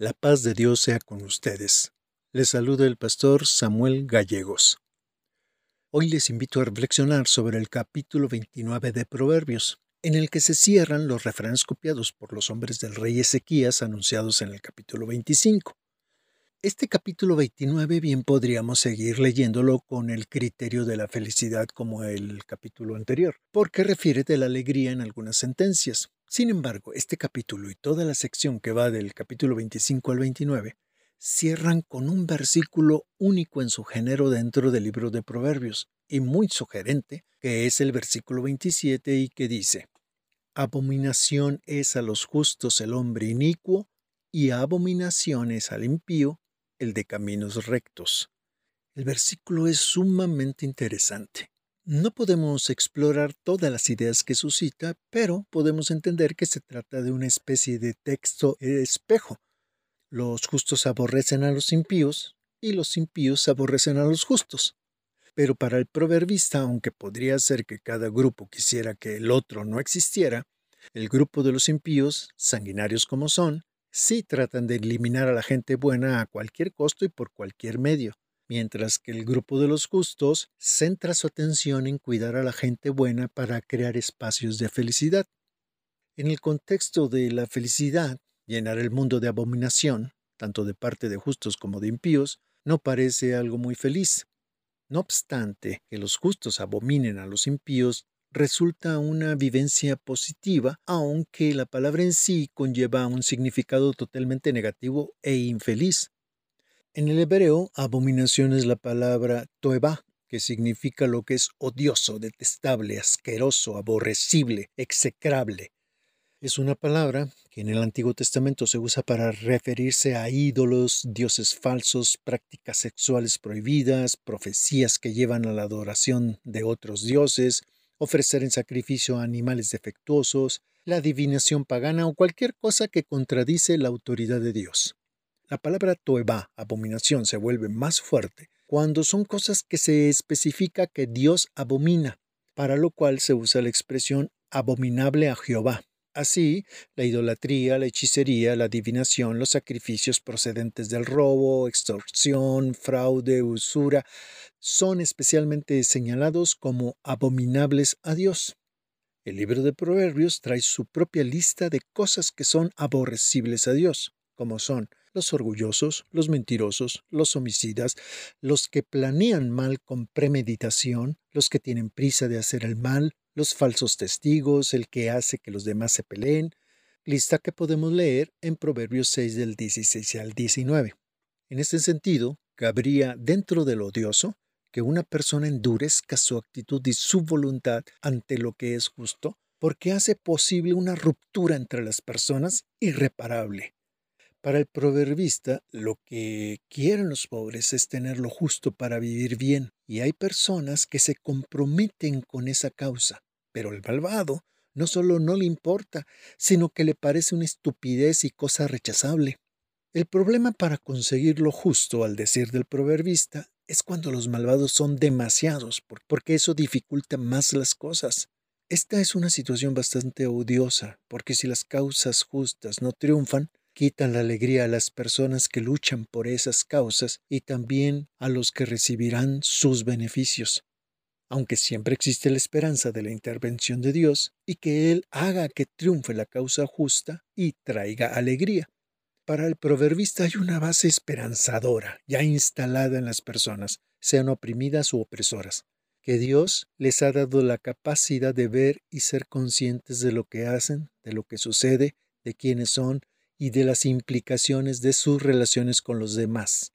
La paz de Dios sea con ustedes. Les saluda el pastor Samuel Gallegos. Hoy les invito a reflexionar sobre el capítulo 29 de Proverbios, en el que se cierran los refranes copiados por los hombres del rey Ezequías anunciados en el capítulo 25. Este capítulo 29 bien podríamos seguir leyéndolo con el criterio de la felicidad como el capítulo anterior, porque refiere de la alegría en algunas sentencias, sin embargo, este capítulo y toda la sección que va del capítulo 25 al 29 cierran con un versículo único en su género dentro del libro de Proverbios y muy sugerente, que es el versículo 27 y que dice, Abominación es a los justos el hombre inicuo y abominación es al impío el de caminos rectos. El versículo es sumamente interesante. No podemos explorar todas las ideas que suscita, pero podemos entender que se trata de una especie de texto espejo. Los justos aborrecen a los impíos y los impíos aborrecen a los justos. Pero para el proverbista, aunque podría ser que cada grupo quisiera que el otro no existiera, el grupo de los impíos, sanguinarios como son, sí tratan de eliminar a la gente buena a cualquier costo y por cualquier medio mientras que el grupo de los justos centra su atención en cuidar a la gente buena para crear espacios de felicidad. En el contexto de la felicidad, llenar el mundo de abominación, tanto de parte de justos como de impíos, no parece algo muy feliz. No obstante que los justos abominen a los impíos, resulta una vivencia positiva, aunque la palabra en sí conlleva un significado totalmente negativo e infeliz. En el hebreo, abominación es la palabra toeba, que significa lo que es odioso, detestable, asqueroso, aborrecible, execrable. Es una palabra que en el Antiguo Testamento se usa para referirse a ídolos, dioses falsos, prácticas sexuales prohibidas, profecías que llevan a la adoración de otros dioses, ofrecer en sacrificio a animales defectuosos, la adivinación pagana o cualquier cosa que contradice la autoridad de Dios. La palabra toeba, abominación, se vuelve más fuerte cuando son cosas que se especifica que Dios abomina, para lo cual se usa la expresión abominable a Jehová. Así, la idolatría, la hechicería, la adivinación, los sacrificios procedentes del robo, extorsión, fraude, usura, son especialmente señalados como abominables a Dios. El libro de Proverbios trae su propia lista de cosas que son aborrecibles a Dios, como son los orgullosos, los mentirosos, los homicidas, los que planean mal con premeditación, los que tienen prisa de hacer el mal, los falsos testigos, el que hace que los demás se peleen, lista que podemos leer en Proverbios 6 del 16 al 19. En este sentido, cabría dentro del odioso que una persona endurezca su actitud y su voluntad ante lo que es justo, porque hace posible una ruptura entre las personas irreparable. Para el proverbista, lo que quieren los pobres es tener lo justo para vivir bien, y hay personas que se comprometen con esa causa, pero el malvado no solo no le importa, sino que le parece una estupidez y cosa rechazable. El problema para conseguir lo justo, al decir del proverbista, es cuando los malvados son demasiados, porque eso dificulta más las cosas. Esta es una situación bastante odiosa, porque si las causas justas no triunfan, quitan la alegría a las personas que luchan por esas causas y también a los que recibirán sus beneficios. Aunque siempre existe la esperanza de la intervención de Dios y que Él haga que triunfe la causa justa y traiga alegría. Para el proverbista hay una base esperanzadora ya instalada en las personas, sean oprimidas u opresoras, que Dios les ha dado la capacidad de ver y ser conscientes de lo que hacen, de lo que sucede, de quiénes son y de las implicaciones de sus relaciones con los demás.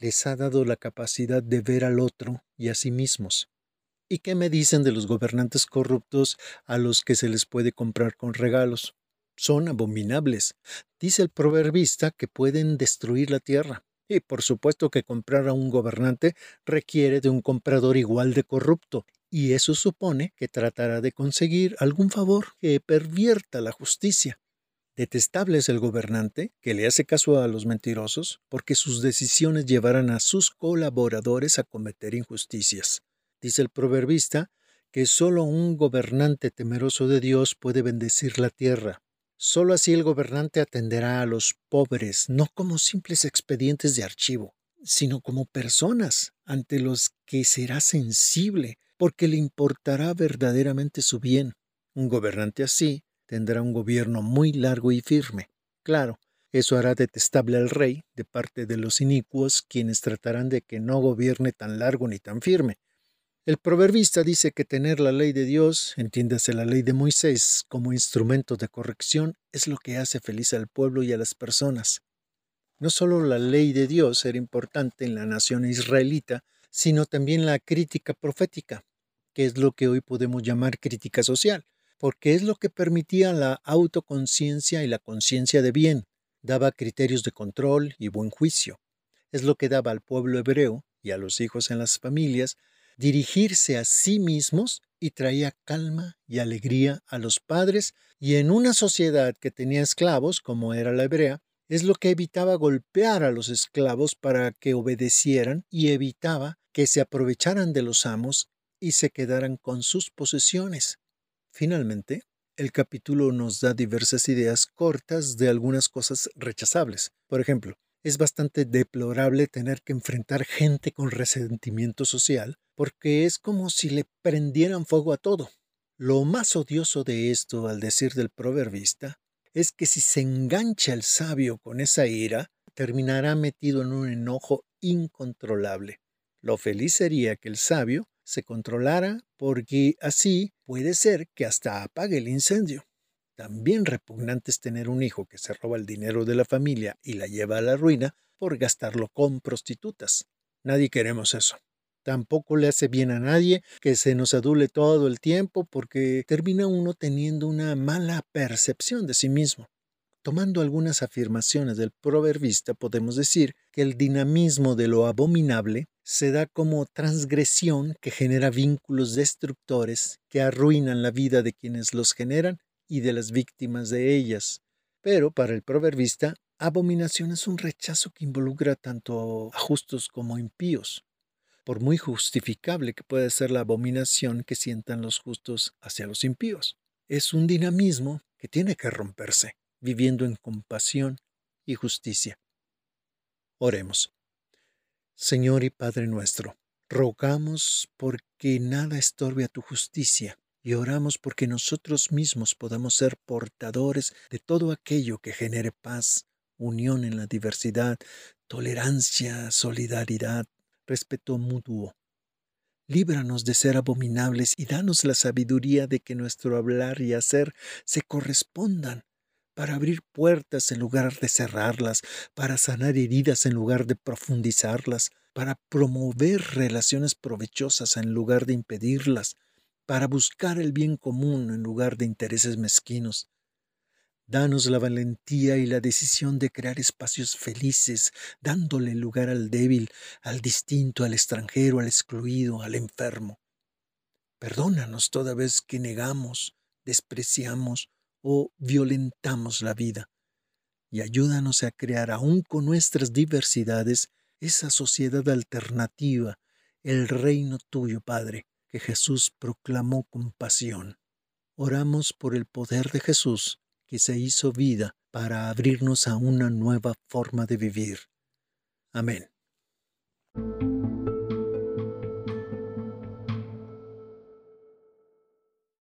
Les ha dado la capacidad de ver al otro y a sí mismos. ¿Y qué me dicen de los gobernantes corruptos a los que se les puede comprar con regalos? Son abominables. Dice el proverbista que pueden destruir la tierra. Y por supuesto que comprar a un gobernante requiere de un comprador igual de corrupto, y eso supone que tratará de conseguir algún favor que pervierta la justicia. Detestable es el gobernante que le hace caso a los mentirosos porque sus decisiones llevarán a sus colaboradores a cometer injusticias. Dice el proverbista que solo un gobernante temeroso de Dios puede bendecir la tierra. Solo así el gobernante atenderá a los pobres, no como simples expedientes de archivo, sino como personas ante los que será sensible, porque le importará verdaderamente su bien. Un gobernante así tendrá un gobierno muy largo y firme. Claro, eso hará detestable al rey de parte de los inicuos, quienes tratarán de que no gobierne tan largo ni tan firme. El proverbista dice que tener la ley de Dios, entiéndase la ley de Moisés, como instrumento de corrección, es lo que hace feliz al pueblo y a las personas. No solo la ley de Dios era importante en la nación israelita, sino también la crítica profética, que es lo que hoy podemos llamar crítica social, porque es lo que permitía la autoconciencia y la conciencia de bien, daba criterios de control y buen juicio. Es lo que daba al pueblo hebreo y a los hijos en las familias dirigirse a sí mismos y traía calma y alegría a los padres y en una sociedad que tenía esclavos, como era la hebrea, es lo que evitaba golpear a los esclavos para que obedecieran y evitaba que se aprovecharan de los amos y se quedaran con sus posesiones. Finalmente, el capítulo nos da diversas ideas cortas de algunas cosas rechazables. Por ejemplo, es bastante deplorable tener que enfrentar gente con resentimiento social, porque es como si le prendieran fuego a todo. Lo más odioso de esto, al decir del proverbista, es que si se engancha el sabio con esa ira, terminará metido en un enojo incontrolable. Lo feliz sería que el sabio se controlara porque así puede ser que hasta apague el incendio. También repugnante es tener un hijo que se roba el dinero de la familia y la lleva a la ruina por gastarlo con prostitutas. Nadie queremos eso. Tampoco le hace bien a nadie que se nos adule todo el tiempo porque termina uno teniendo una mala percepción de sí mismo. Tomando algunas afirmaciones del proverbista, podemos decir que el dinamismo de lo abominable se da como transgresión que genera vínculos destructores que arruinan la vida de quienes los generan y de las víctimas de ellas. Pero para el proverbista, abominación es un rechazo que involucra tanto a justos como impíos. Por muy justificable que pueda ser la abominación que sientan los justos hacia los impíos, es un dinamismo que tiene que romperse viviendo en compasión y justicia. Oremos. Señor y Padre nuestro, rogamos porque nada estorbe a tu justicia y oramos porque nosotros mismos podamos ser portadores de todo aquello que genere paz, unión en la diversidad, tolerancia, solidaridad, respeto mutuo. Líbranos de ser abominables y danos la sabiduría de que nuestro hablar y hacer se correspondan para abrir puertas en lugar de cerrarlas, para sanar heridas en lugar de profundizarlas, para promover relaciones provechosas en lugar de impedirlas, para buscar el bien común en lugar de intereses mezquinos. Danos la valentía y la decisión de crear espacios felices, dándole lugar al débil, al distinto, al extranjero, al excluido, al enfermo. Perdónanos toda vez que negamos, despreciamos o violentamos la vida. Y ayúdanos a crear, aún con nuestras diversidades, esa sociedad alternativa, el reino tuyo, Padre, que Jesús proclamó con pasión. Oramos por el poder de Jesús, que se hizo vida para abrirnos a una nueva forma de vivir. Amén.